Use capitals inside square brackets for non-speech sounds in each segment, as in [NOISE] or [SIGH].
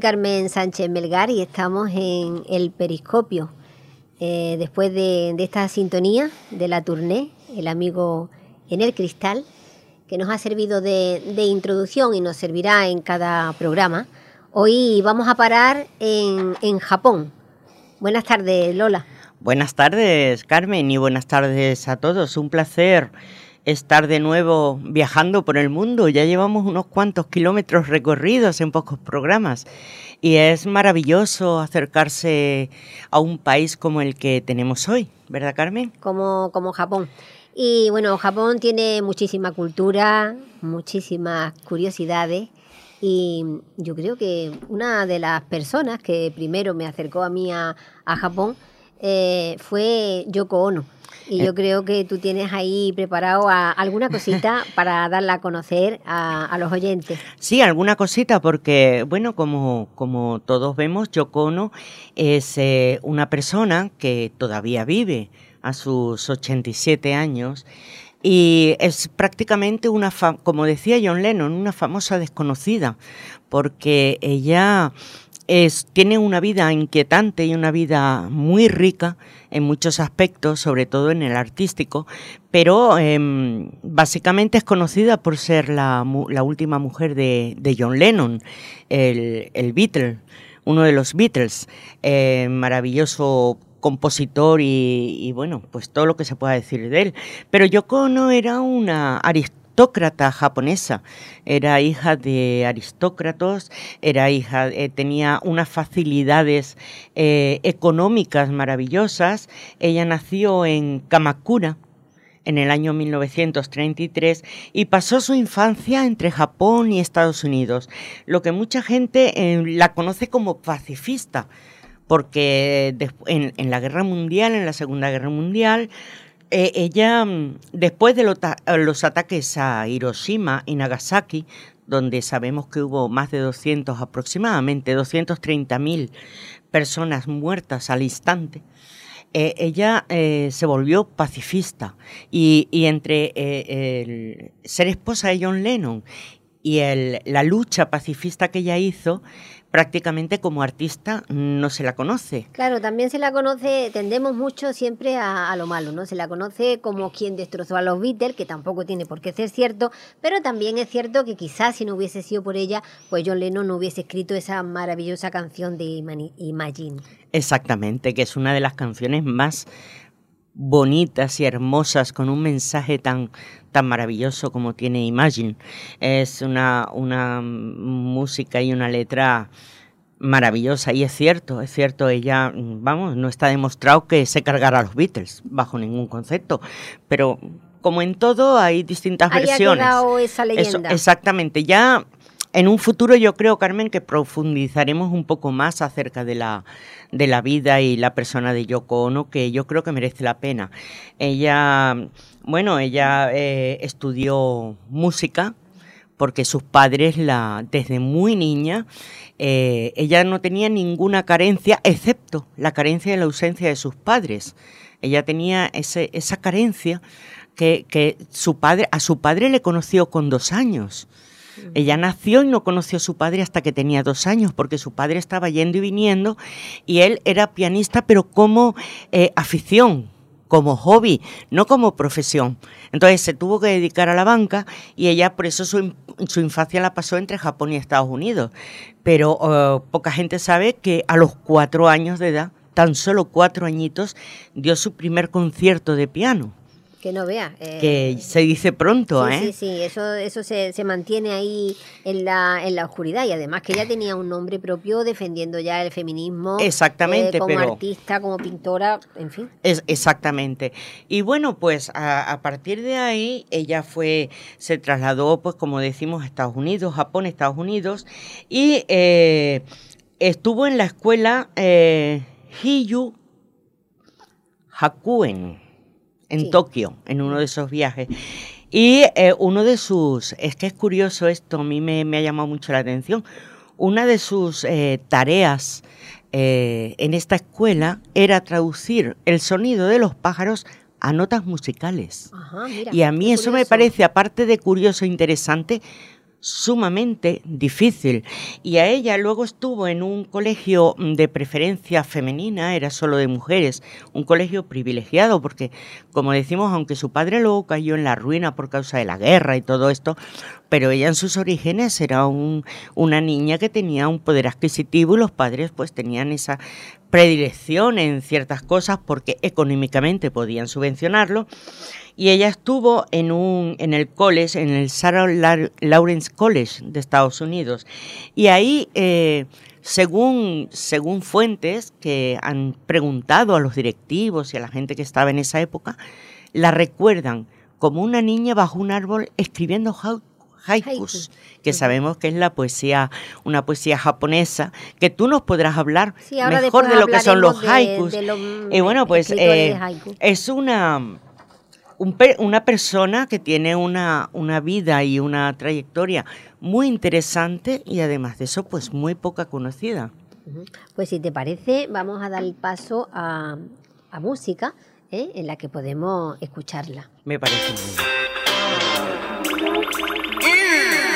Carmen Sánchez Melgar y estamos en el Periscopio. Eh, después de, esta sintonía de la tournée, el amigo en el cristal, que nos ha servido de, introducción y nos servirá en cada programa. Hoy vamos a parar en, en Japón. Buenas tardes, Lola. Buenas tardes, Carmen, y buenas tardes a todos. Un placer estar de nuevo viajando por el mundo. Ya llevamos unos cuantos kilómetros recorridos en pocos programas y es maravilloso acercarse a un país como el que tenemos hoy, ¿verdad Carmen? Como, como Japón. Y bueno, Japón tiene muchísima cultura, muchísimas curiosidades y yo creo que una de las personas que primero me acercó a mí a, Japón eh, fue Yoko Ono y yo creo que tú tienes ahí preparado alguna cosita [LAUGHS] para darla a conocer a, los oyentes. Sí, alguna cosita, porque, bueno, como, como todos vemos, Yocono es eh, una persona que todavía vive a sus 87 años y es prácticamente una, como decía John Lennon, una famosa desconocida, porque ella tiene una vida inquietante y una vida muy rica en muchos aspectos, sobre todo en el artístico, pero em, básicamente es conocida por ser la, última mujer de, John Lennon, el, Beatle, uno de los Beatles, eh, maravilloso compositor y, bueno, pues todo lo que se pueda decir de él. Pero Yoko no era una aristócrata aristócrata japonesa. Era hija de aristócratos, era hija, eh, tenía unas facilidades eh, económicas maravillosas. Ella nació en Kamakura, en el año 1933 y pasó su infancia entre Japón y Estados Unidos, lo que mucha gente eh, la conoce como pacifista, porque en, la Guerra Mundial, en la Segunda Guerra Mundial, eh, ella, mm, después de los ataques a Hiroshima y Nagasaki, donde sabemos que hubo más de 200, aproximadamente 230.000 personas muertas al instante, eh, ella eh, se volvió pacifista. Y, entre ser esposa de John Lennon y la lucha pacifista que ella hizo, prácticamente como artista no se la conoce. Claro, también se la conoce, tendemos mucho siempre a, lo malo, ¿no? Se la conoce como quien destrozó a los Beatles, que tampoco tiene por qué ser cierto, pero también es cierto que quizás si no hubiese sido por ella, pues John Lennon no hubiese escrito esa maravillosa canción de Imagine. Exactamente, que es una de las canciones más bonitas y hermosas con un mensaje tan, tan maravilloso como tiene Imagine. Es una, una música y una letra maravillosa y es cierto, es cierto, ella, vamos, no está demostrado que se cargara a los Beatles bajo ningún concepto, pero como en todo hay distintas versiones. esa leyenda. exactamente, ya en un futuro yo creo, Carmen, que profundizaremos un poco más acerca de la, de la vida y la persona de Yoko Ono, que yo creo que merece la pena. Ella, bueno, ella eh, estudió música porque sus padres, la, desde muy niña, eh, ella no tenía ninguna carencia, excepto la carencia de la ausencia de sus padres. Ella tenía ese, esa carencia que, que su padre, a su padre le conoció con dos años. Ella nació y no conoció a su padre hasta que tenía dos años, porque su padre estaba yendo y viniendo y él era pianista, pero como eh, afición, como hobby, no como profesión. Entonces se tuvo que dedicar a la banca y ella por eso su, infancia la pasó entre Japón y Estados Unidos. Pero eh, poca gente sabe que a los cuatro años de edad, tan solo cuatro añitos, dio su primer concierto de piano. Que no vea. Eh, que se dice pronto, sí, ¿eh? Sí, sí, eso, eso se, se, mantiene ahí en la, en la oscuridad y además que ella tenía un nombre propio defendiendo ya el feminismo. Exactamente, eh, como artista, como pintora, en fin. Es, exactamente. Y bueno, pues a, partir de ahí ella fue, se trasladó, pues como decimos, a Estados Unidos, Japón, Estados Unidos y eh, estuvo en la escuela Hiyu Hakuen en Tokio, en uno de esos viajes. Y eh, uno de sus, es que es curioso esto, a mí me, ha llamado mucho la atención, una de sus eh, tareas eh, en esta escuela era traducir el sonido de los pájaros a notas musicales. y a mí eso me parece, aparte de curioso e interesante, sumamente difícil. Y a ella luego estuvo en un colegio de preferencia femenina, era solo de mujeres, un colegio privilegiado, porque como decimos, aunque su padre luego cayó en la ruina por causa de la guerra y todo esto, pero ella en sus orígenes era una niña que tenía un poder adquisitivo y los padres pues tenían esa predilección en ciertas cosas porque económicamente podían subvencionarlo y ella estuvo en, un, en el college, en el Sarah Lawrence College de Estados Unidos. Y ahí, eh, según, según fuentes que han preguntado a los directivos y a la gente que estaba en esa época, la recuerdan como una niña bajo un árbol escribiendo haikus, que sabemos que es la poesía, una poesía japonesa, que tú nos podrás hablar mejor de lo que son los haikus. y bueno, pues eh, es una una persona que tiene una, una vida y una trayectoria muy interesante y además de eso, pues muy poca conocida. Pues si te parece, vamos a dar el paso a, música ¿eh? en la que podemos escucharla. Me parece muy bien.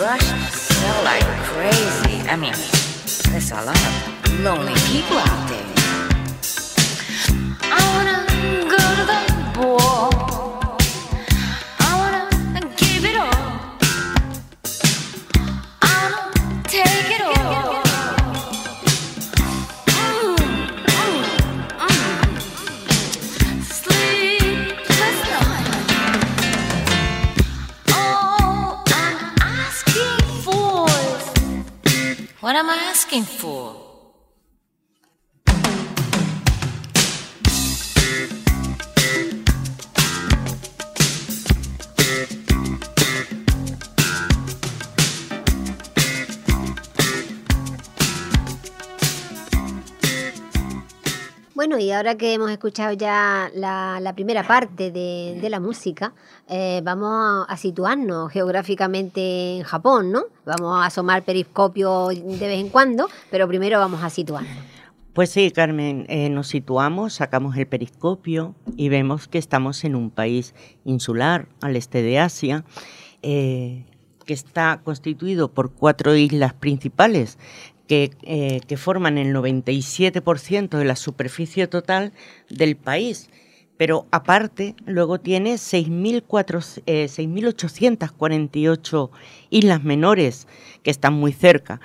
brush smell like crazy. I mean, there's a lot of lonely people out there. I wanna What am I asking for? Bueno, y ahora que hemos escuchado ya la, primera parte de, la música, eh, vamos a situarnos geográficamente en Japón, ¿no? Vamos a asomar periscopio de vez en cuando, pero primero vamos a situarnos. Pues sí, Carmen, eh, nos situamos, sacamos el periscopio y vemos que estamos en un país insular al este de Asia, eh, que está constituido por cuatro islas principales, eh, que, forman el 97% de la superficie total del país. Pero aparte, luego tiene 6.848 eh, islas menores que están muy cerca.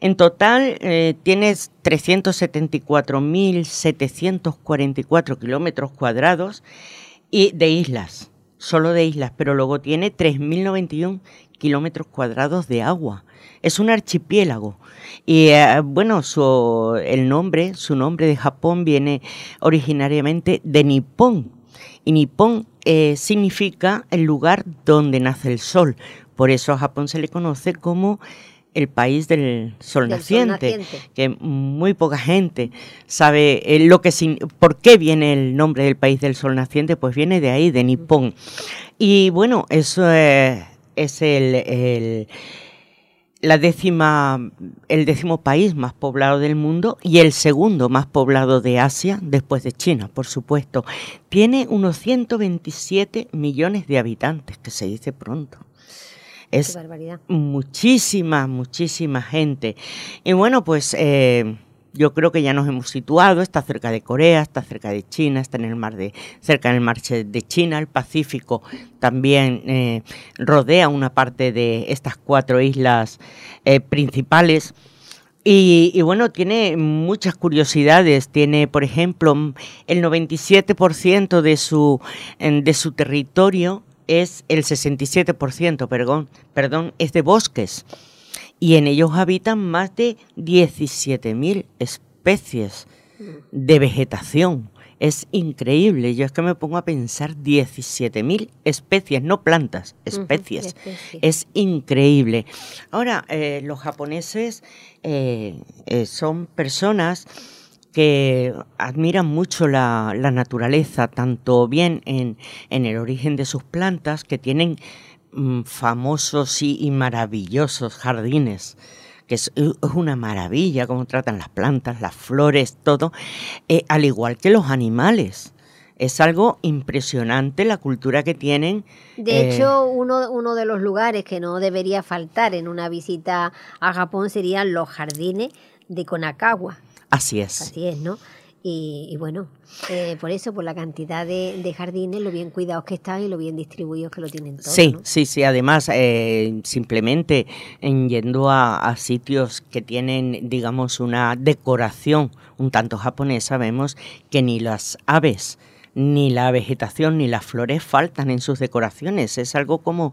En total eh, tienes 374.744 kilómetros cuadrados de islas, solo de islas, pero luego tiene 3.091 kilómetros cuadrados de agua. Es un archipiélago. Y eh, bueno, su, el nombre, su nombre de Japón viene originariamente de Nippon. Y Nippon eh, significa el lugar donde nace el sol. Por eso a Japón se le conoce como el país del sol, Del sol naciente, que muy poca gente sabe eh, lo que sin- por qué viene el nombre del país del sol naciente, pues viene de ahí, de Nippon. Y bueno, eso es, es el, el- la décima, el décimo país más poblado del mundo y el segundo más poblado de Asia, después de China, por supuesto. Tiene unos 127 millones de habitantes, que se dice pronto. Qué Es barbaridad. muchísima, muchísima gente. Y bueno, pues eh, yo creo que ya nos hemos situado, está cerca de Corea, está cerca de China, está en el mar de, cerca del mar de China, el Pacífico también eh, rodea una parte de estas cuatro islas eh, principales. Y, y bueno, tiene muchas curiosidades. Tiene, por ejemplo, el 97% de su, de su territorio es el 67%, perdón, perdón, es de bosques. Y en ellos habitan más de 17.000 especies de vegetación. Es increíble. Yo es que me pongo a pensar 17.000 especies, no plantas, especies. Es increíble. Ahora, eh, los japoneses eh, eh, son personas que admiran mucho la, la naturaleza, tanto bien en, en el origen de sus plantas, que tienen famosos y, y maravillosos jardines que es, es una maravilla cómo tratan las plantas, las flores, todo, eh, al igual que los animales. Es algo impresionante la cultura que tienen. De eh, hecho, uno, uno de los lugares que no debería faltar en una visita a Japón serían los jardines de Konakawa. así es. Así es, ¿no? Y, y bueno, eh, por eso, por la cantidad de, de jardines, lo bien cuidados que están y lo bien distribuidos que lo tienen todos. Sí, ¿no? sí, sí. Además, eh, simplemente en yendo a, a sitios que tienen, digamos, una decoración un tanto japonesa, vemos que ni las aves, ni la vegetación, ni las flores faltan en sus decoraciones. Es algo como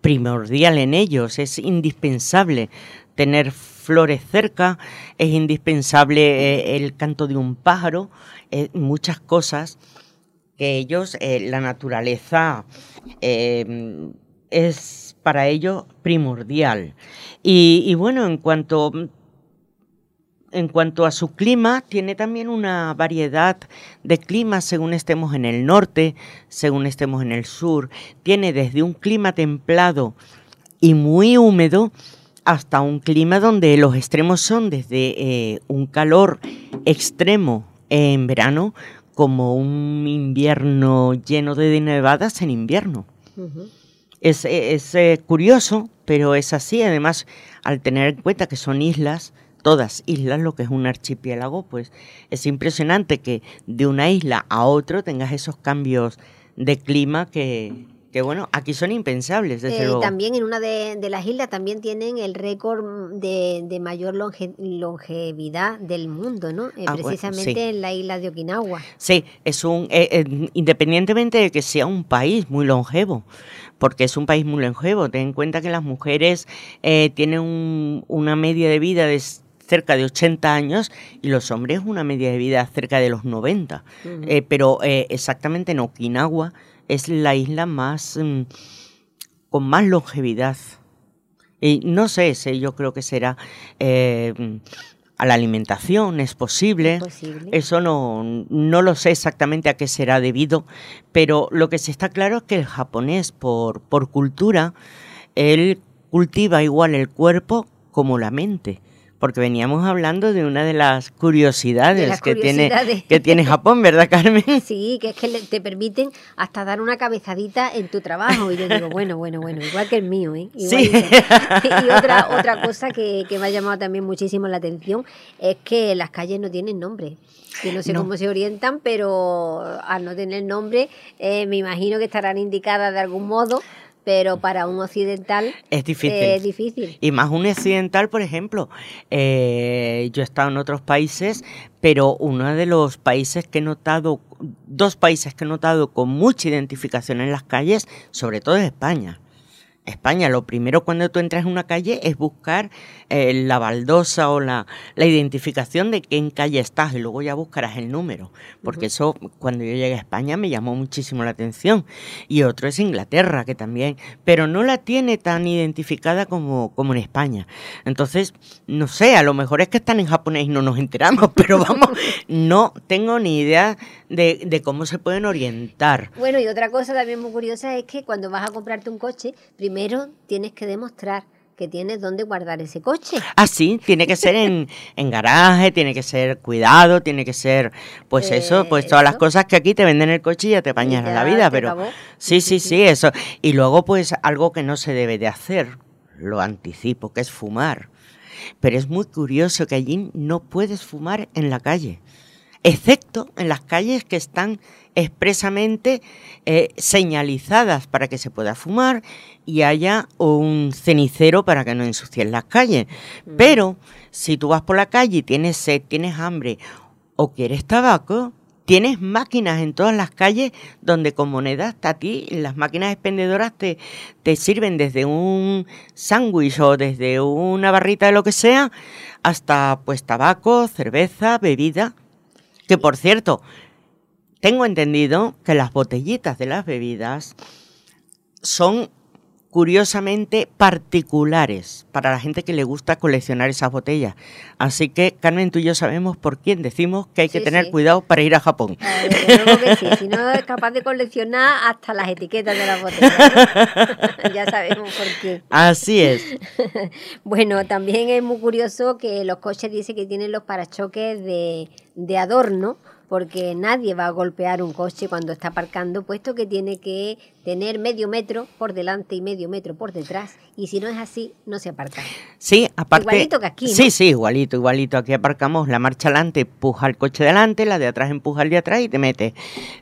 primordial en ellos, es indispensable tener flores cerca, es indispensable eh, el canto de un pájaro, eh, muchas cosas que ellos, eh, la naturaleza es para ellos primordial. Y, y bueno, en cuanto, en cuanto a su clima, tiene también una variedad de climas según estemos en el norte, según estemos en el sur. Tiene desde un clima templado y muy húmedo hasta un clima donde los extremos son desde eh, un calor extremo en verano como un invierno lleno de nevadas en invierno. Es, es, eh, curioso, pero es así. Además, al tener en cuenta que son islas, todas islas, lo que es un archipiélago, pues es impresionante que de una isla a otro tengas esos cambios de clima que, que bueno, aquí son impensables, desde Eh, luego. también en una de, de las islas también tienen el récord de, de mayor longe- longevidad del mundo, ¿no? Eh, Ah, bueno, precisamente sí. en la isla de Okinawa. Sí, es un, eh, independientemente de que sea un país muy longevo, porque es un país muy longevo, ten en cuenta que las mujeres tienen un- una media de vida de cerca de 80 años y los hombres una media de vida cerca de los 90. Ujú. Eh, pero exactamente en Okinawa es la isla más mm, con más longevidad. Y no sé, ese yo creo que será eh, a la alimentación, es posible. Es posible. Eso no, no lo sé exactamente a qué será debido, pero lo que está claro es que el japonés, por, por cultura, él cultiva igual el cuerpo como la mente. Porque veníamos hablando de una de las curiosidades, De las que, Tiene, que tiene Japón, ¿verdad, Carmen? [LAUGHS] Sí, que es que te permiten hasta dar una cabezadita en tu trabajo. Y yo digo, bueno, bueno, bueno, igual que el mío, ¿eh? Sí. [LAUGHS] Y otra, otra cosa que, que me ha llamado también muchísimo la atención es que las calles no tienen nombre. Yo no sé No. cómo se orientan, pero al no tener nombre, eh, me imagino que estarán indicadas de algún modo, pero para un occidental Es difícil. eh, es difícil. Y más un occidental, por ejemplo. eh, yo he estado en otros países, pero uno de los países que he notado, dos países que he notado con mucha identificación en las calles, sobre todo es España. España, lo primero cuando tú entras en una calle es buscar eh, la baldosa o la, la, identificación de en calle estás y luego ya buscarás el número, porque eso cuando yo llegué a España me llamó muchísimo la atención. Y otro es Inglaterra, que también, pero no la tiene tan identificada como, como en España. Entonces, no sé, a lo mejor es que están en japonés y no nos enteramos, [LAUGHS] pero vamos, no tengo ni idea de, de cómo se pueden orientar. Bueno, y otra cosa también muy curiosa es que cuando vas a comprarte un coche, primero tienes que demostrar que tienes dónde guardar ese coche. Ah, sí, tiene que ser en, [LAUGHS] en garaje, tiene que ser cuidado, tiene que ser, pues eso, pues todas las cosas que aquí te venden el coche y ya te bañas la vida, pero sí, sí, sí, eso. Y luego, pues algo que no se debe de hacer, lo anticipo, que es fumar. Pero es muy curioso que allí no puedes fumar en la calle excepto en las calles que están expresamente eh, señalizadas para que se pueda fumar y haya un cenicero para que no ensucien las calles. Mm. Pero si tú vas por la calle y tienes sed, tienes hambre o quieres tabaco, tienes máquinas en todas las calles donde con monedas a ti las máquinas expendedoras te, te sirven desde un sándwich o desde una barrita de lo que sea hasta pues tabaco, cerveza, bebida. Que por cierto, tengo entendido que las botellitas de las bebidas son curiosamente particulares para la gente que le gusta coleccionar esas botellas. Así que, Carmen, tú y yo sabemos por quién decimos que hay que tener cuidado para ir a Japón. que sí. Si no es capaz de coleccionar hasta las etiquetas de las botellas. [LAUGHS] ya sabemos por qué. Así es. [LAUGHS] bueno, también es muy curioso que los coches dicen que tienen los parachoques de, de adorno porque nadie va a golpear un coche cuando está aparcando, puesto que tiene que tener medio metro por delante y medio metro por detrás, y si no es así, no se aparca. Sí, aparte. Igualito que aquí. ¿no? Sí, sí, igualito, igualito. Aquí aparcamos la marcha adelante, empuja el coche delante, la de atrás empuja el de atrás y te mete.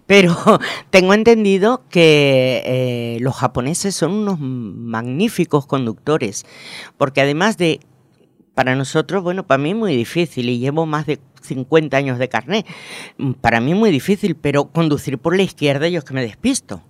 Pero [LAUGHS] tengo entendido que eh, los japoneses son unos magníficos conductores, porque además de para nosotros, bueno, para mí es muy difícil y llevo más de 50 años de carnet. Mm, para mí es muy difícil, pero conducir por la izquierda yo es que me despisto.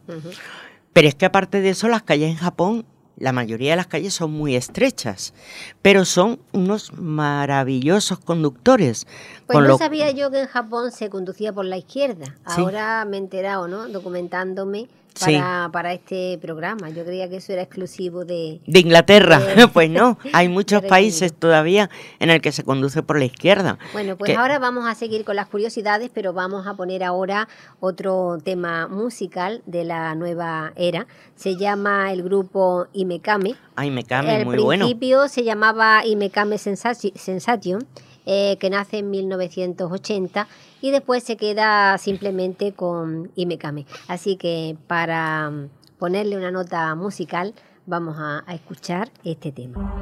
Pero es que aparte de eso, las calles en Japón, la mayoría de las calles son muy estrechas, pero son unos maravillosos conductores. Pues no sabía yo que en Japón se conducía por la izquierda. Ahora me he enterado, ¿no? Documentándome para, para, este programa. Yo creía que eso era exclusivo de... De Inglaterra. [LAUGHS] pues no, [LAUGHS] hay muchos países todavía en el que se conduce por la izquierda. Bueno, pues ahora vamos a seguir con las curiosidades, pero vamos a poner ahora otro tema musical de la nueva era. Se llama el grupo Imekame. Ah, Imekame, muy bueno. Al principio se llamaba Imekame Sensation eh, que nace en 1980 y después se queda simplemente con Imekame. Así que para mm, ponerle una nota musical vamos a escuchar este tema.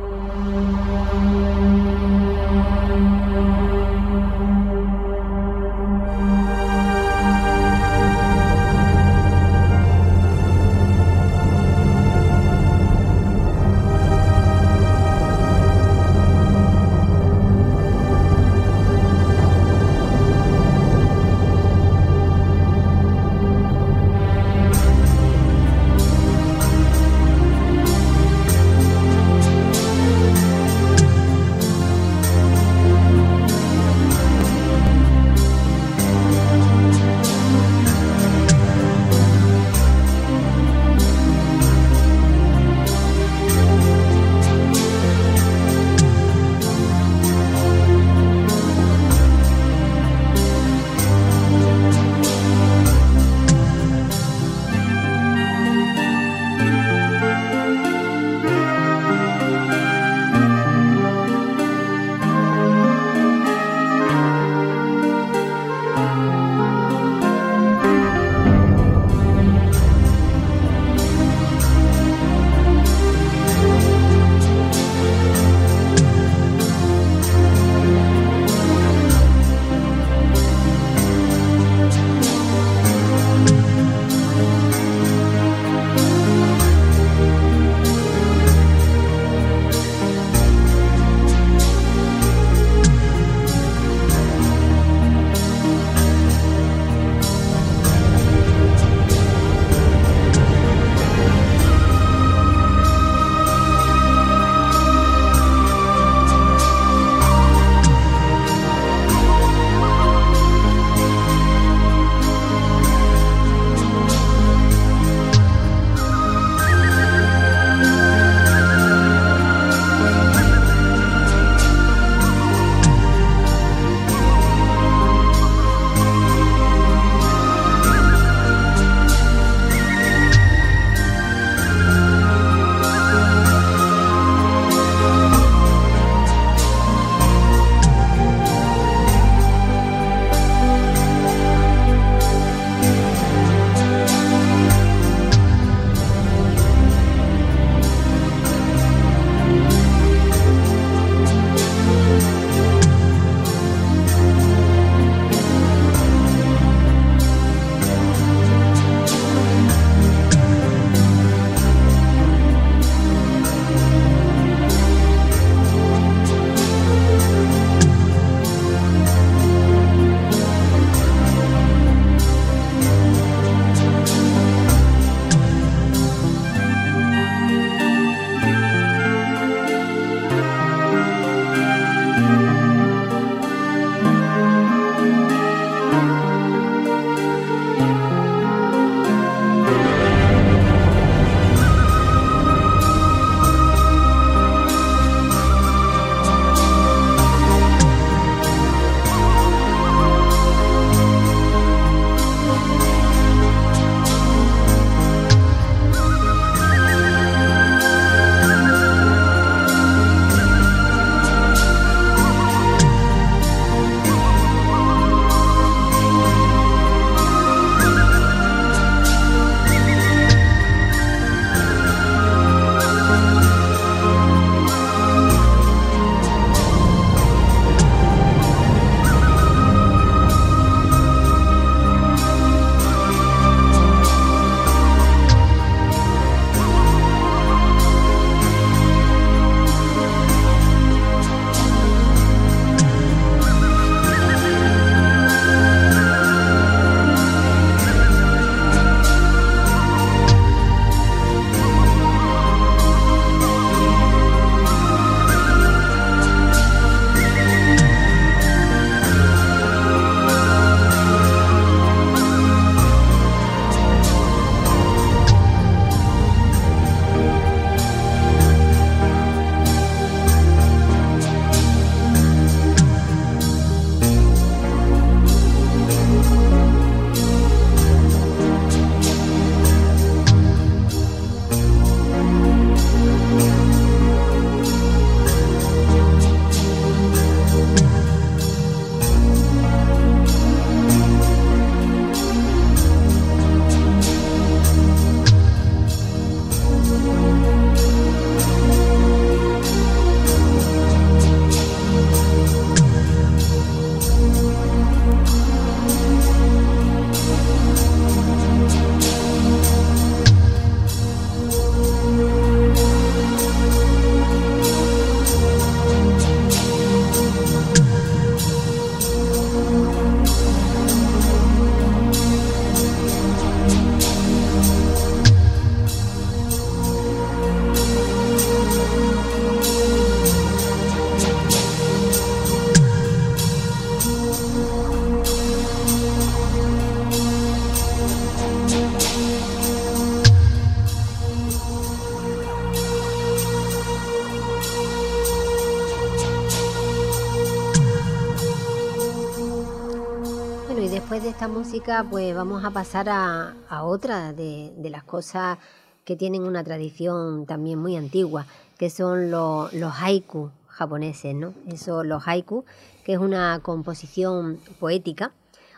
Pues vamos a pasar a, otra de, las cosas que tienen una tradición también muy antigua, que son los haiku japoneses, ¿no? Eso, los haiku, que es una composición poética.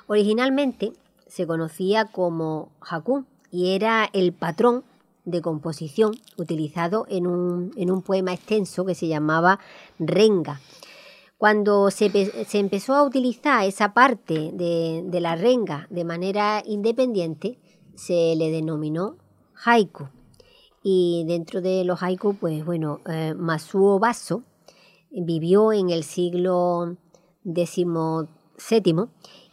Originalmente se conocía como haku y era el patrón de composición utilizado en un, en un poema extenso que se llamaba renga cuando se, empezó a utilizar esa parte de, la renga de manera independiente, se le denominó haiku. Y dentro de los haiku, pues bueno, eh, Masuo Baso vivió en el siglo XVII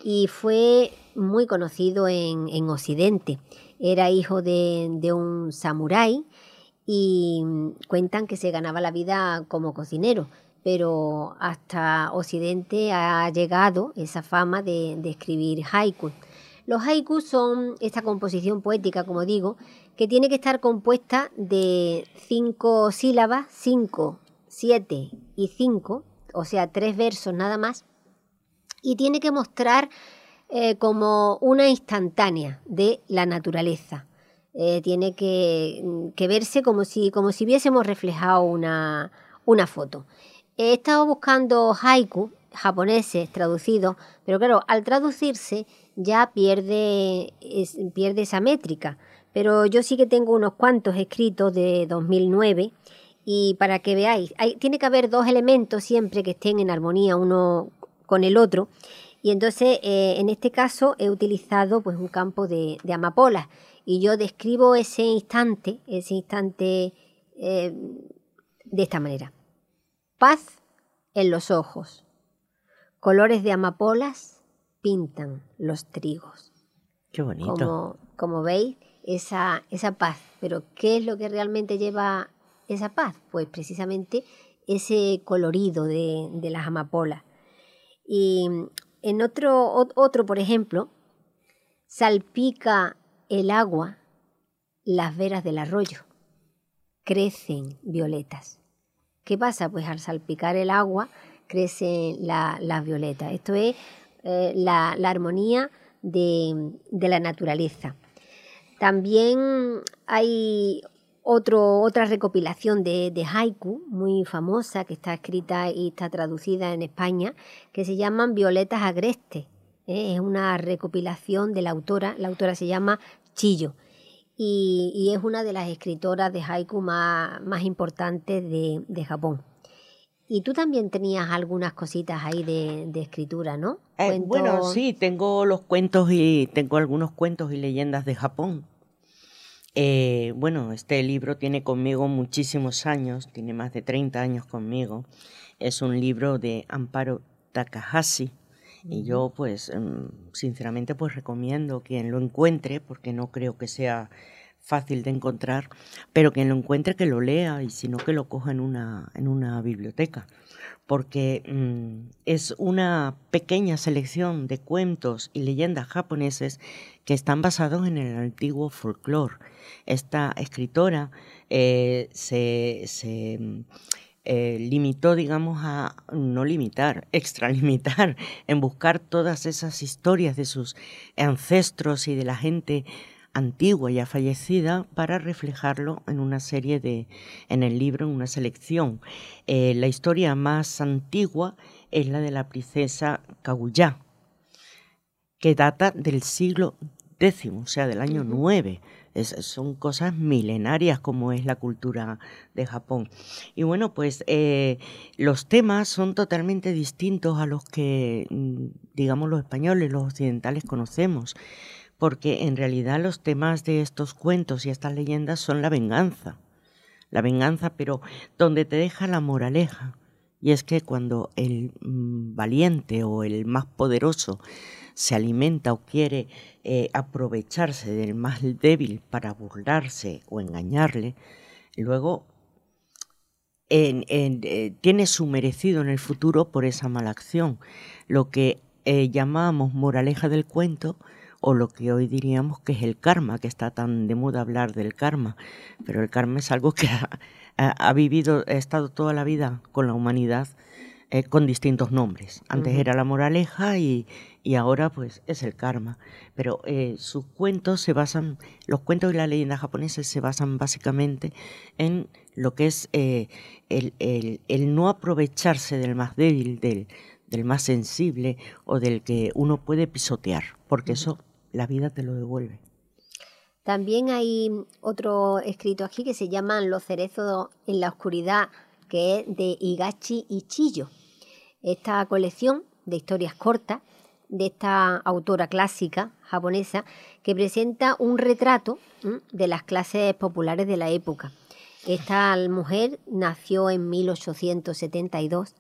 y fue muy conocido en, Occidente. Era hijo de, de un samurái y cuentan que se ganaba la vida como cocinero pero hasta Occidente ha llegado esa fama de, escribir haikus. Los haikus son esta composición poética, como digo, que tiene que estar compuesta de cinco sílabas, cinco, siete y cinco, o sea, tres versos nada más, y tiene que mostrar eh, como una instantánea de la naturaleza. Eh, tiene que, verse como si, como si hubiésemos reflejado una, una foto. He estado buscando haiku japoneses traducidos, pero claro, al traducirse ya pierde, pierde esa métrica. Pero yo sí que tengo unos cuantos escritos de 2009 y para que veáis, tiene que haber dos elementos siempre que estén en armonía uno con el otro. Y entonces, eh, en este caso, he utilizado pues, un campo de, amapolas y yo describo ese instante, ese instante eh, de esta manera. Paz en los ojos. Colores de amapolas pintan los trigos. Qué bonito. Como, veis, esa, esa paz. Pero ¿qué es lo que realmente lleva esa paz? Pues precisamente ese colorido de, de las amapolas. Y en otro, otro, por ejemplo, salpica el agua las veras del arroyo. Crecen violetas. ¿Qué pasa? Pues al salpicar el agua crecen las violetas. Esto es eh, la, armonía de, la naturaleza. También hay otra recopilación de, haiku muy famosa que está escrita y está traducida en España, que se llaman Violetas Agrestes. ¿eh? Es una recopilación de la autora, la autora se llama Chillo y, es una de las escritoras de haiku más, más importantes de, Japón. Y tú también tenías algunas cositas ahí de, escritura, ¿no? Eh, bueno, sí, tengo los cuentos y tengo algunos cuentos y leyendas de Japón. Eh, bueno, este libro tiene conmigo muchísimos años, tiene más de 30 años conmigo. Es un libro de Amparo Takahashi, y yo, pues, em, sinceramente, pues recomiendo quien lo encuentre, porque no creo que sea fácil de encontrar, pero quien lo encuentre que lo lea y si no que lo coja en una, en una biblioteca, porque mm, es una pequeña selección de cuentos y leyendas japoneses que están basados en el antiguo folclore. Esta escritora eh, se, se eh, limitó, digamos, a no limitar, [LAUGHS] extralimitar, en buscar todas esas historias de sus ancestros y de la gente antigua ya fallecida para reflejarlo en una serie de, en el libro, en una selección. Eh, la historia más antigua es la de la princesa Kaguya, que data del siglo X, o sea, del año 9 son cosas milenarias como es la cultura de Japón. Y bueno, pues eh, los temas son totalmente distintos a los que, mm, digamos, los españoles, los occidentales conocemos, porque en realidad los temas de estos cuentos y estas leyendas son la venganza. La venganza, pero donde te deja la moraleja. Y es que cuando el mm, valiente o el más poderoso se alimenta o quiere eh, aprovecharse del más débil para burlarse o engañarle, luego eh, tiene su merecido en el futuro por esa mala acción. Lo que eh, llamamos moraleja del cuento o lo que hoy diríamos que es el karma, que está tan de moda hablar del karma, pero el karma es algo que ha, ha vivido, ha estado toda la vida con la humanidad eh, con distintos nombres. Antes era la moraleja y, ahora pues es el karma. Pero eh, sus cuentos se basan, los cuentos y la leyenda japonesa se basan básicamente en lo que es eh, el, no aprovecharse del más débil, del, del, más sensible o del que uno puede pisotear, porque eso la vida te lo devuelve. También hay otro escrito aquí que se llama Los cerezos en la oscuridad, que es de Higachi Ichiyo. Esta colección de historias cortas de esta autora clásica japonesa que presenta un retrato de las clases populares de la época. Esta mujer nació en 1872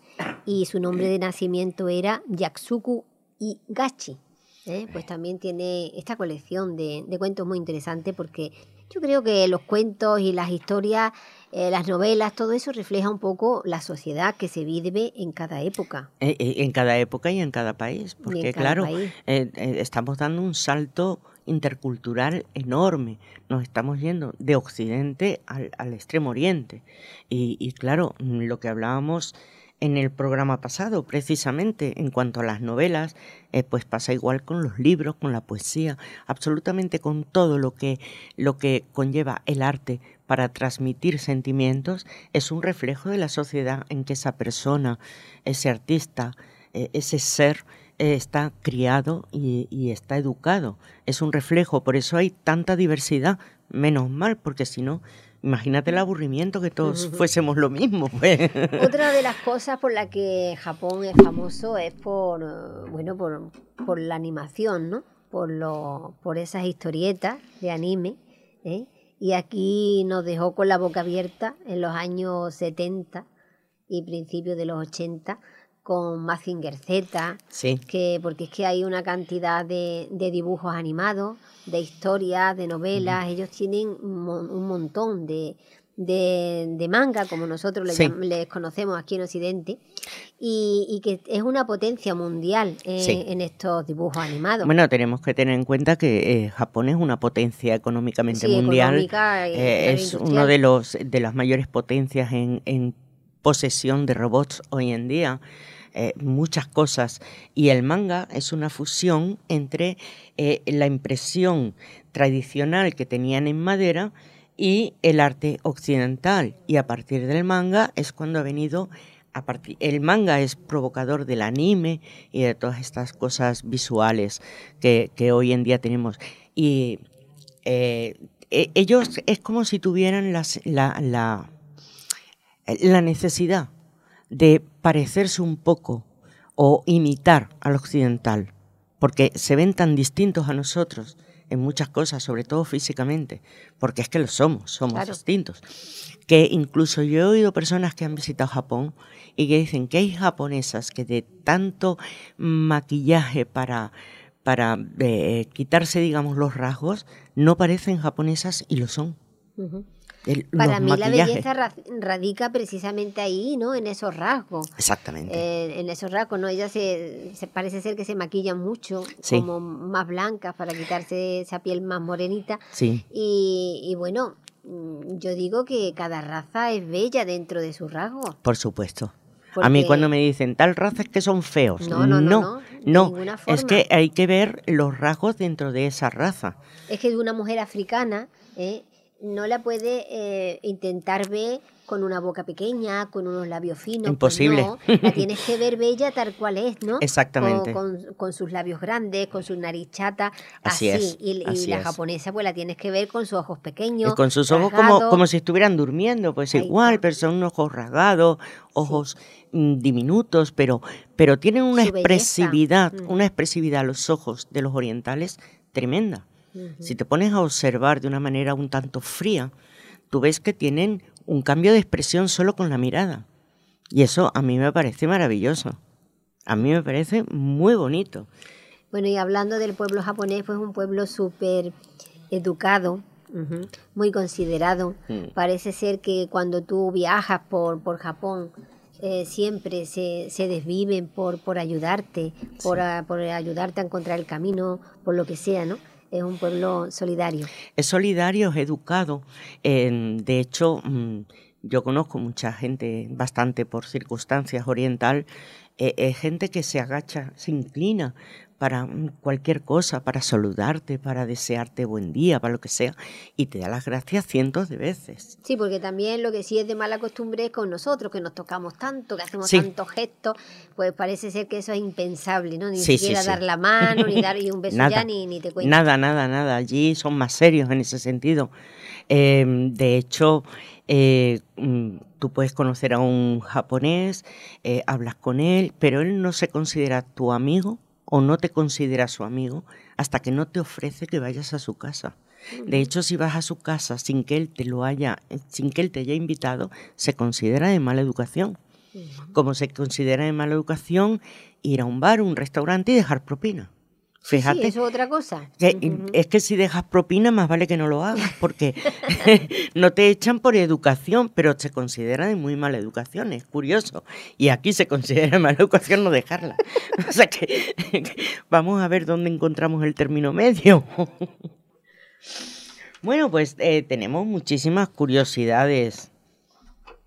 y su nombre de nacimiento era Yatsuku Higachi. ¿Eh? Pues también tiene esta colección de, de cuentos muy interesante porque yo creo que los cuentos y las historias, eh, las novelas, todo eso refleja un poco la sociedad que se vive en cada época. Eh, eh, en cada época y en cada país, porque claro, estamos dando un salto intercultural enorme. Nos estamos yendo de Occidente al, Extremo Oriente. Y, y, claro, lo que hablábamos en el programa pasado, precisamente en cuanto a las novelas, eh, pues pasa igual con los libros, con la poesía, absolutamente con todo lo que, lo que conlleva el arte para transmitir sentimientos, es un reflejo de la sociedad en que esa persona, ese artista, eh, ese ser, eh, está criado y, y, está educado. Es un reflejo, por eso hay tanta diversidad, menos mal, porque si no, Imagínate el aburrimiento que todos fuésemos lo mismo. Pues. Otra de las cosas por la que Japón es famoso es por, bueno, por, la animación, ¿no? Por, lo, por esas historietas de anime. ¿eh? Y aquí nos dejó con la boca abierta en los años 70 y principios de los 80 con Mazinger Z, sí. que, porque es que hay una cantidad de, de dibujos animados, de historias, de novelas, ellos tienen un, montón de, de, manga, como nosotros les, conocemos aquí en Occidente, y, que es una potencia mundial en estos dibujos animados. Bueno, tenemos que tener en cuenta que eh, Japón es una potencia económicamente mundial, eh, es uno de los de las mayores potencias en, en posesión de robots hoy en día. Eh, muchas cosas. Y el manga es una fusión entre eh, la impresión tradicional que tenían en madera y el arte occidental. Y a partir del manga es cuando ha venido a partir, el manga es provocador del anime y de todas estas cosas visuales que, hoy en día tenemos. Y eh, e, ellos es como si tuvieran la, la, la necesidad de parecerse un poco o imitar al occidental, porque se ven tan distintos a nosotros en muchas cosas, sobre todo físicamente, porque es que lo somos, somos distintos. Que incluso yo he oído personas que han visitado Japón y que dicen que hay japonesas que de tanto maquillaje para, para eh, quitarse, digamos, los rasgos, no parecen japonesas y lo son. Para mí la belleza radica precisamente ahí, ¿no? En esos rasgos. Exactamente. Eh, en esos rasgos, ¿no? Ellas se, parece ser que se maquillan mucho, como más blancas para quitarse esa piel más morenita. Sí. Y, bueno, mm, yo digo que cada raza es bella dentro de sus rasgos. Por supuesto. A mí cuando me dicen tal raza es que son feos. No, no, no. No, no, es que hay que ver los rasgos dentro de esa raza. Es que de una mujer africana, ¿eh? No la puede eh, intentar ver con una boca pequeña, con unos labios finos. Pues Imposible. la [LAUGHS] tienes que ver bella tal cual es, ¿no? Exactamente. Con, sus labios grandes, con su nariz chata, así. Es, y, la japonesa, pues la tienes que ver con sus ojos pequeños. con sus ojos como, como si estuvieran durmiendo, pues igual, pero son ojos rasgados, ojos mm, diminutos, pero, pero tienen una expresividad, mm. una expresividad los ojos de los orientales tremenda. Si te pones a observar de una manera un tanto fría, tú ves que tienen un cambio de expresión solo con la mirada. Y eso a mí me parece maravilloso. A mí me parece muy bonito. Bueno, y hablando del pueblo japonés, pues un pueblo súper educado, muy considerado. Mm. Parece ser que cuando tú viajas por, por Japón, eh, siempre se, se, desviven por, por ayudarte, por, por ayudarte a encontrar el camino, por lo que sea, ¿no? Es un pueblo solidario. Es solidario, es educado. de hecho, mm, yo conozco mucha gente, bastante por circunstancias oriental, eh, es gente que se agacha, se inclina para cualquier cosa, para saludarte, para desearte buen día, para lo que sea, y te da las gracias cientos de veces. Sí, porque también lo que sí es de mala costumbre es con nosotros, que nos tocamos tanto, que hacemos tantos gestos, pues parece ser que eso es impensable, ¿no? Ni siquiera dar la mano, ni dar [LAUGHS] un beso ya, ni, ni, te cuento. Nada, nada, nada. Allí son más serios en ese sentido. Em, de hecho, eh, mm, tú puedes conocer a un japonés, eh, hablas con él, pero él no se considera tu amigo o no te considera su amigo hasta que no te ofrece que vayas a su casa. De hecho, si vas a su casa sin que él te lo haya, sin que él te haya invitado, se considera de mala educación. Como se considera de mala educación ir a un bar, un restaurante y dejar propina. Fíjate. Sí, eso es otra cosa. Es que si dejas propina, más vale que no lo hagas, porque [LAUGHS] no te echan por educación, pero se considera de muy mala educación, es curioso. Y aquí se considera de [LAUGHS] mala educación no dejarla. [LAUGHS] o sea que vamos a ver dónde encontramos el término medio. bueno, pues eh, tenemos muchísimas curiosidades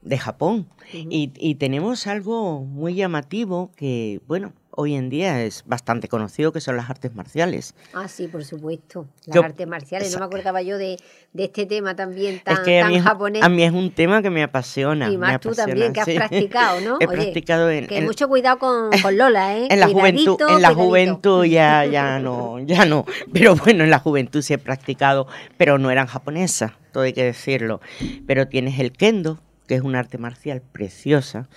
de Japón y, y tenemos algo muy llamativo que, bueno, hoy en día es bastante conocido, que son las artes marciales. Ah, sí, por supuesto. Las artes marciales. No me acordaba yo de, este tema también tan, japonés. A mí es un tema que me apasiona. Y más tú también, que has practicado, ¿no? [LAUGHS] He practicado en... Que mucho cuidado con, Lola, ¿eh? [LAUGHS] En la juventud, en la juventud ya, ya no, [LAUGHS] ya no. Pero bueno, en la juventud sí he practicado, pero no eran japonesas, todo hay que decirlo. Pero tienes el kendo, que es un arte marcial preciosa,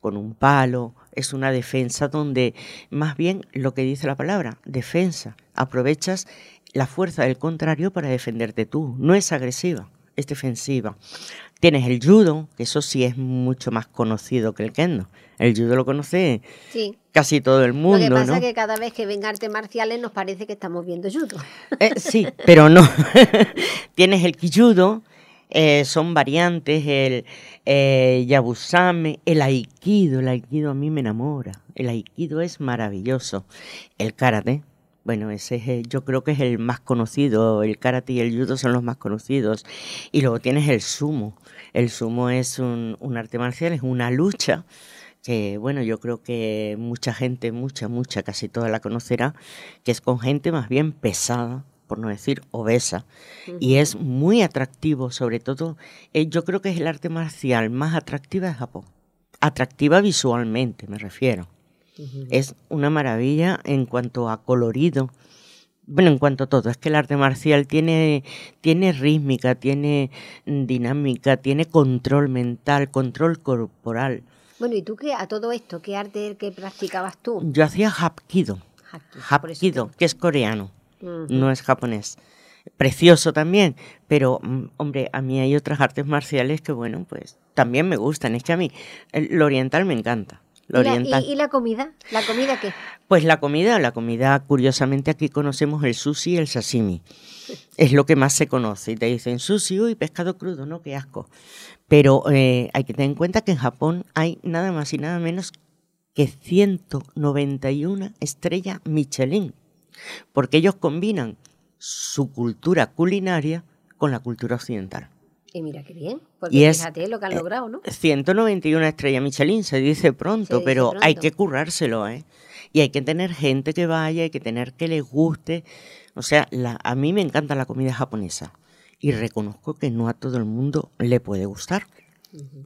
con un palo, es una defensa donde más bien lo que dice la palabra, defensa, aprovechas la fuerza del contrario para defenderte tú, no es agresiva, es defensiva. Tienes el judo, que eso sí es mucho más conocido que el kendo. El judo lo conoce casi todo el mundo. Lo que pasa es que cada vez que ven artes marciales nos parece que estamos viendo judo. Eh, sí, pero no. [LAUGHS] Tienes el kijudo, eh, son variantes, el eh, yabusame, el aikido, el aikido a mí me enamora, el aikido es maravilloso, el karate, bueno, ese es, yo creo que es el más conocido, el karate y el judo son los más conocidos, y luego tienes el sumo, el sumo es un, un arte marcial, es una lucha, que bueno, yo creo que mucha gente, mucha, mucha, casi toda la conocerá, que es con gente más bien pesada, por no decir obesa, y es muy atractivo, sobre todo, eh, yo creo que es el arte marcial más atractiva de Japón. Atractiva visualmente, me refiero. Es una maravilla en cuanto a colorido. Bueno, en cuanto a todo, es que el arte marcial tiene, tiene rítmica, tiene dinámica, tiene control mental, control corporal. Bueno, ¿y tú qué, a todo esto, qué arte que practicabas tú? Yo hacía Hapkido. Hapkido, que es coreano no es japonés. Precioso también, pero mm, hombre, a mí hay otras artes marciales que bueno, pues también me gustan. Es que a mí lo oriental me encanta. Lo ¿Y, la, oriental. ¿Y, la comida? ¿La comida qué? Pues la comida, la comida, curiosamente aquí conocemos el sushi y el sashimi. [LAUGHS] Es lo que más se conoce. Y te dicen sushi, y pescado crudo, ¿no? Qué asco. Pero eh, hay que tener en cuenta que en Japón hay nada más y nada menos que 191 estrellas Michelin porque ellos combinan su cultura culinaria con la cultura occidental. Y mira qué bien, porque fíjate lo que han logrado, ¿no? 191 estrellas Michelin, se dice pronto, pero hay que currárselo, ¿eh? Y hay que tener gente que vaya, hay que tener que les guste. O sea, a mí me encanta la comida japonesa y reconozco que no a todo el mundo le puede gustar.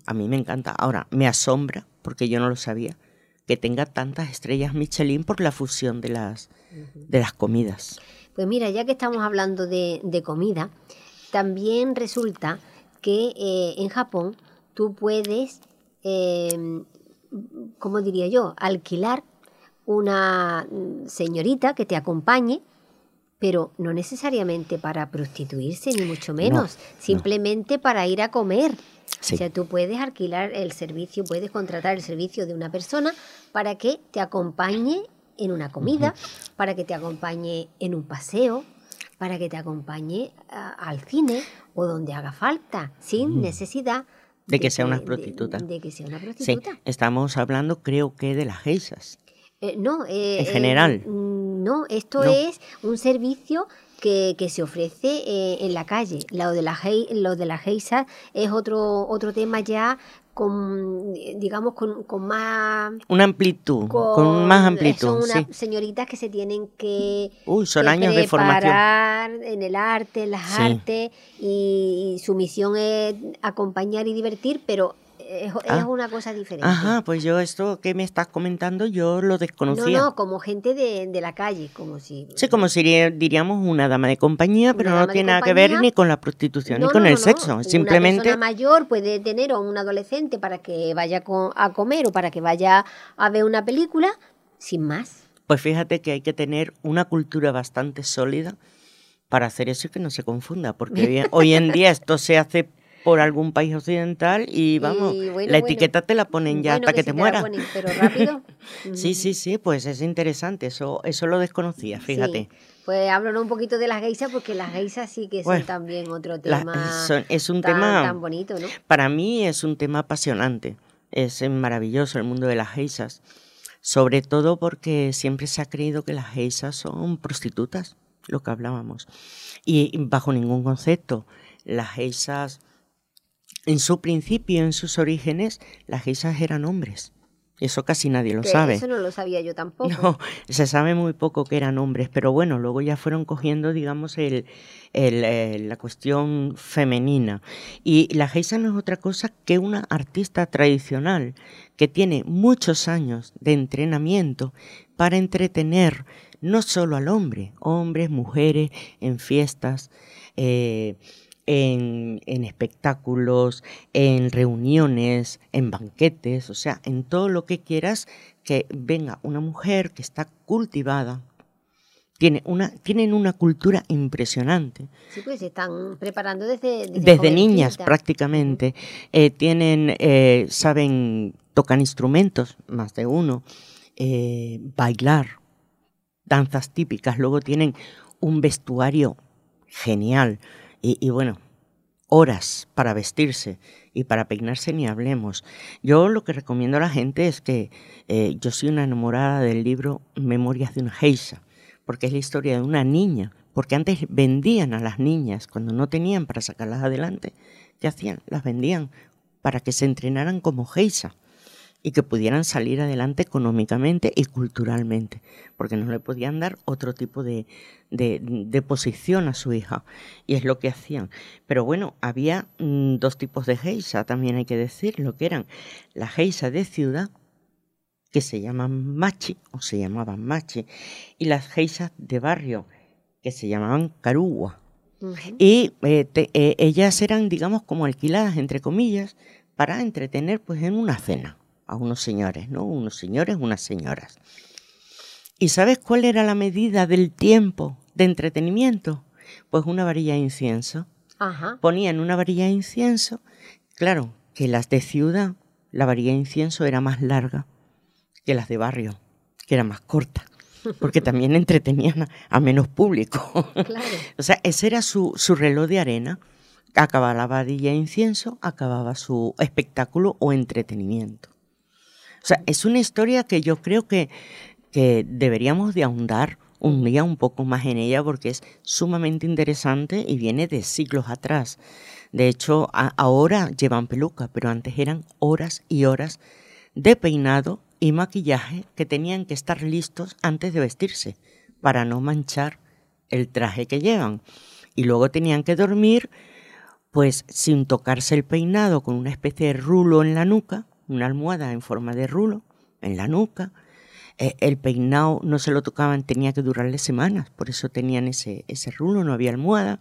A mí me encanta. Ahora, me asombra, porque yo no lo sabía, que tenga tantas estrellas Michelin por la fusión de las, de las comidas. Pues mira, ya que estamos hablando de, comida, también resulta que eh, en Japón tú puedes, eh, ¿cómo diría yo?, alquilar una señorita que te acompañe, pero no necesariamente para prostituirse, ni mucho menos, simplemente para ir a comer. O sea, tú puedes alquilar el servicio, puedes contratar el servicio de una persona para que te acompañe en una comida, para que te acompañe en un paseo, para que te acompañe al cine o donde haga falta, sin necesidad de, que sea una prostituta. De, que sea una prostituta. Sí, estamos hablando, creo que, de las geisas. Eh, no, eh, en general. Eh, no, esto es un servicio que, que se ofrece eh, en la calle. Lo de la, lo de la geisa es otro, otro tema ya con, digamos, con, con más... Una amplitud, con, más amplitud, Son unas sí. señoritas que se tienen que, Uy, son que años de formación. en el arte, en las Sí. artes, y, su misión es acompañar y divertir, pero es, es Ah. una cosa diferente. Ajá, pues yo esto que me estás comentando yo lo No, desconocía. no, como gente de, de la calle, como si... Sí, como sería, diríamos una dama de compañía, pero Una no tiene nada que ver ni con la prostitución No, ni con no, el no, no. sexo. Una Simplemente persona mayor puede tener a un adolescente para que vaya a comer o para que vaya a ver una película, sin más. Pues fíjate que hay que tener una cultura bastante sólida para hacer eso y que no se confunda, porque hoy en [LAUGHS] día esto se hace por algún país occidental y vamos, Y bueno, la bueno. etiqueta te la ponen ya Bueno, hasta que, si te la mueras. ponen, pero rápido. [LAUGHS] Sí, sí, sí, pues es interesante, eso, eso lo desconocía, fíjate. Sí. Pues háblanos un poquito de las geisas, porque las geisas sí que son también otro La- tema son- es un tan, tema, tan bonito, ¿no? para mí es un tema apasionante, es maravilloso el mundo de las geisas, sobre todo porque siempre se ha creído que las geisas son prostitutas, lo que hablábamos, y bajo ningún concepto, las geisas, en su principio, en sus orígenes, las geisas eran hombres, eso casi nadie lo Que sabe. Eso no lo sabía yo tampoco. No, se sabe muy poco que eran hombres, pero bueno, luego ya fueron cogiendo, digamos, el, el, eh, la cuestión femenina. Y la geisa no es otra cosa que una artista tradicional que tiene muchos años de entrenamiento para entretener no solo al hombre, hombres, mujeres, en fiestas, eh, en, en espectáculos, en reuniones, en banquetes, o sea, en todo lo que quieras que venga una mujer que está cultivada, tiene una, tienen una cultura impresionante, Sí, pues se están preparando desde Desde, desde niñas prácticamente, eh, tienen, eh, saben, tocan instrumentos, más de uno, eh, bailar, danzas típicas, luego tienen un vestuario genial y, bueno, horas para vestirse y para peinarse ni hablemos. Yo lo que recomiendo a la gente es que eh, yo soy una enamorada del libro Memorias de una geisa, porque es la historia de una niña, porque antes vendían a las niñas cuando no tenían para sacarlas adelante. ¿Qué hacían? Las vendían para que se entrenaran como geisa y que pudieran salir adelante económicamente y culturalmente, porque no le podían dar otro tipo de, de, de posición a su hija, y es lo que hacían. Pero bueno, había mm, dos tipos de geisa, también hay que decir, lo que eran la geisa de ciudad, que se llaman machi, o se llamaban machi, y las geisas de barrio, que se llamaban carugua. Y eh, te- eh, ellas eran, digamos, como alquiladas, entre comillas, para entretener pues en una cena a unos señores, ¿no? Unos señores, unas señoras. ¿Y sabes cuál era la medida del tiempo de entretenimiento? Pues una varilla de incienso. Ajá. Ponían una varilla de incienso, claro, que las de ciudad, la varilla de incienso era más larga que las de barrio, que era más corta, porque también [LAUGHS] entretenían a, a menos público. Claro. [LAUGHS] O sea, ese era su, su reloj de arena. Acababa la varilla de incienso, acababa su espectáculo o entretenimiento. O sea, es una historia que yo creo que, que deberíamos de ahondar un día un poco más en ella porque es sumamente interesante y viene de siglos atrás. De hecho, ahora llevan peluca, pero antes eran horas y horas de peinado y maquillaje que tenían que estar listos antes de vestirse para no manchar el traje que llevan. Y luego tenían que dormir pues sin tocarse el peinado con una especie de rulo en la nuca, una almohada en forma de rulo en la nuca. Eh, el peinado no se lo tocaban, tenía que durarle semanas, por eso tenían ese, ese rulo, no había almohada.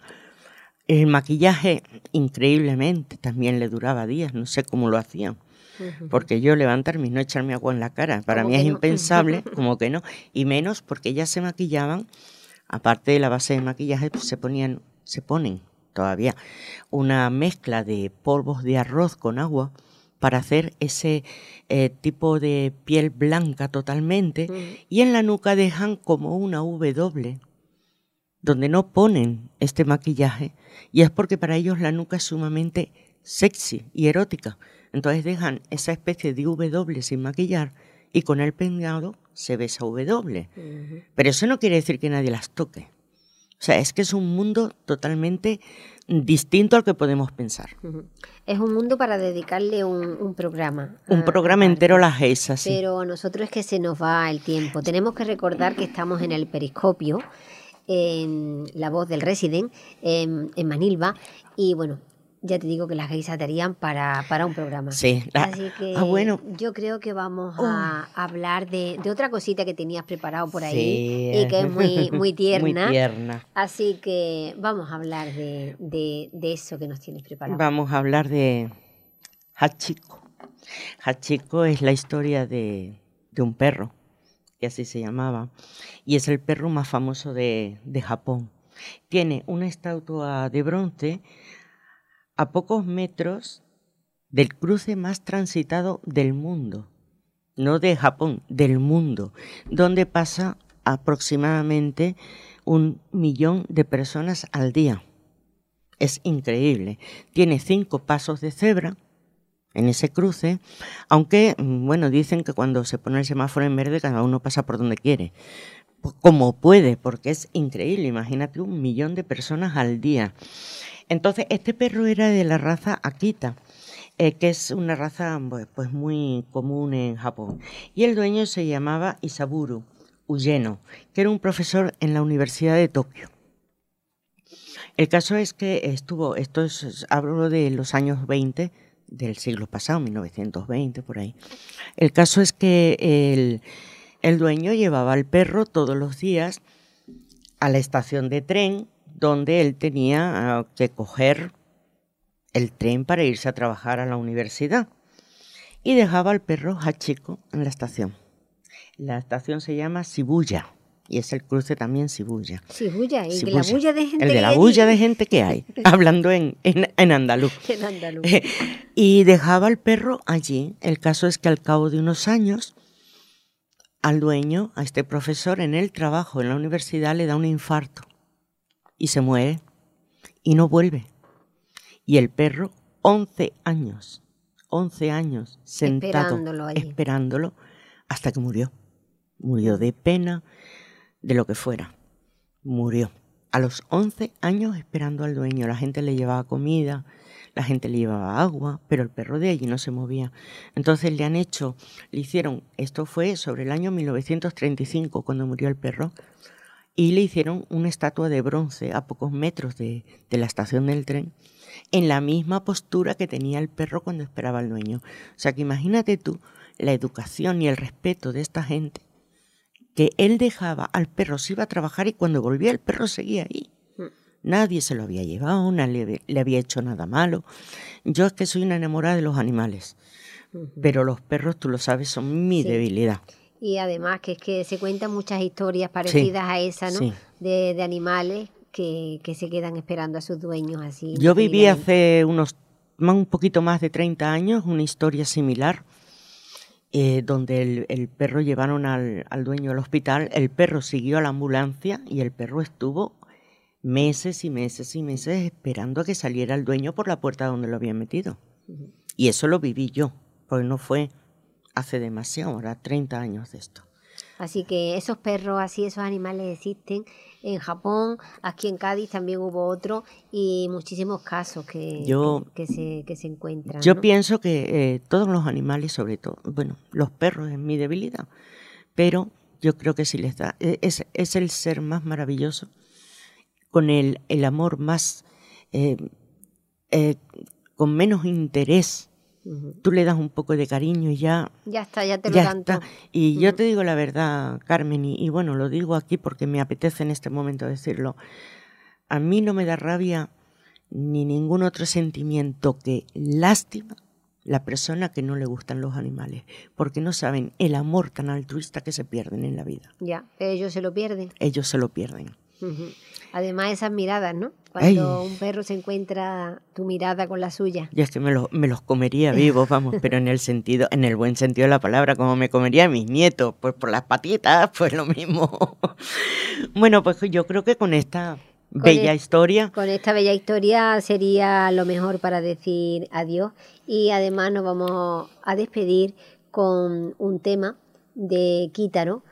El maquillaje, increíblemente, también le duraba días, no sé cómo lo hacían. Porque yo levantarme y no echarme agua en la cara, para mí es no. impensable, [LAUGHS] como que no. Y menos porque ellas se maquillaban, aparte de la base de maquillaje, pues se ponían, se ponen todavía una mezcla de polvos de arroz con agua para hacer ese eh, tipo de piel blanca totalmente. Y en la nuca dejan como una W, donde no ponen este maquillaje. Y es porque para ellos la nuca es sumamente sexy y erótica. Entonces dejan esa especie de W sin maquillar y con el peinado se ve esa W. Ujú. Pero eso no quiere decir que nadie las toque. O sea, es que es un mundo totalmente distinto al que podemos pensar. Es un mundo para dedicarle un, programa. Un programa entero a las geisas, sí. Pero a nosotros es que se nos va el tiempo. Tenemos que recordar que estamos en el periscopio, en La Voz del Resident, en, en Manilva, y bueno, ya te digo que las geisas darían para, para un programa. Sí. Así que ah, bueno. yo creo que vamos a hablar de, otra cosita que tenías preparado por ahí y que es muy, [LAUGHS] muy tierna. muy tierna. Así que vamos a hablar de, de, eso que nos tienes preparado. Vamos a hablar de Hachiko. Hachiko es la historia de, de un perro, que así se llamaba, y es el perro más famoso de, de Japón. Tiene una estatua de bronce a pocos metros del cruce más transitado del mundo, no de Japón, del mundo, donde pasa aproximadamente un millón de personas al día. Es increíble. Tiene cinco pasos de cebra en ese cruce, aunque, bueno, dicen que cuando se pone el semáforo en verde cada uno pasa por donde quiere, como puede, porque es increíble. Imagínate un millón de personas al día. Entonces, este perro era de la raza Akita, eh, que es una raza pues, pues, muy común en Japón. Y el dueño se llamaba Isaburu Uyeno, que era un profesor en la Universidad de Tokio. El caso es que estuvo, esto es, hablo de los años 20 del siglo pasado, 1920 por ahí. El caso es que el, el dueño llevaba al perro todos los días a la estación de tren donde él tenía ah, que coger el tren para irse a trabajar a la universidad y dejaba al perro Hachiko en la estación. La estación se llama Shibuya y es el cruce también Shibuya. Shibuya, y la bulla de gente. El de la bulla de gente que hay, [LAUGHS] hablando en, en, andaluz. En andaluz. [LAUGHS] y dejaba al perro allí. El caso es que al cabo de unos años, al dueño, a este profesor, en el trabajo en la universidad le da un infarto y se muere y no vuelve. Y el perro, 11 años, 11 años sentado esperándolo, hasta que murió. Murió de pena, de lo que fuera. Murió. A los 11 años esperando al dueño. La gente le llevaba comida, la gente le llevaba agua, pero el perro de allí no se movía. Entonces le han hecho, le hicieron, esto fue sobre el año 1935 cuando murió el perro, y le hicieron una estatua de bronce a pocos metros de, la estación del tren, en la misma postura que tenía el perro cuando esperaba al dueño. O sea que imagínate tú la educación y el respeto de esta gente, que él dejaba al perro, se iba a trabajar y cuando volvía el perro seguía ahí. Mm. Nadie se lo había llevado, nadie le había hecho nada malo. Yo es que soy una enamorada de los animales, pero los perros, tú lo sabes, son mi debilidad y además que es que se cuentan muchas historias parecidas a esa, ¿no? De, animales que, se quedan esperando a sus dueños así. Yo viví hace unos un poquito más de 30 años una historia similar. Eh, donde el, perro llevaron al, al, dueño al hospital, el perro siguió a la ambulancia y el perro estuvo meses y meses y meses esperando a que saliera el dueño por la puerta donde lo habían metido. Y eso lo viví yo, porque no fue hace demasiado, ahora 30 años de esto. Así que esos perros así, esos animales existen en Japón, aquí en Cádiz también hubo otro y muchísimos casos que, que, se, que se encuentran. Yo pienso que eh, todos los animales, sobre todo, bueno, los perros es mi debilidad, pero yo creo que sí les da, e, es, es el ser más maravilloso, con el, el amor más, eh, eh, con menos interés Tú le das un poco de cariño y ya... Ya está, ya te lo dan Y yo te digo la verdad, Carmen, y, bueno, lo digo aquí porque me apetece en este momento decirlo. A mí no me da rabia ni ningún otro sentimiento que lástima la persona que no le gustan los animales, porque no saben el amor tan altruista que se pierden en la vida. Ya, ellos se lo pierden. Ellos se lo pierden. Además, esas miradas, ¿no? Cuando un perro se encuentra tu mirada con la suya. Ya es que me, me los comería vivos, vamos, pero en el sentido, en el buen sentido de la palabra, como me comería a mis nietos, pues por las patitas, [LAUGHS] pues lo mismo. bueno, pues yo creo que con esta bella e- historia. Con esta bella historia sería lo mejor para decir adiós. Y además nos vamos a despedir con un tema de Quítaro,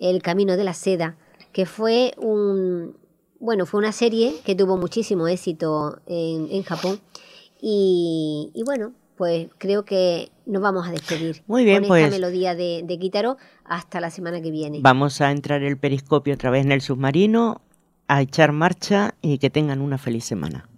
El Camino de la Seda que fue un, bueno, fue una serie que tuvo muchísimo éxito en, en Japón. Y, y, bueno, pues creo que nos vamos a despedir. Muy bien, con pues. esta melodía de, de Quítaro hasta la semana que viene. Vamos a entrar el periscopio otra vez en el submarino, a echar marcha y que tengan una feliz semana.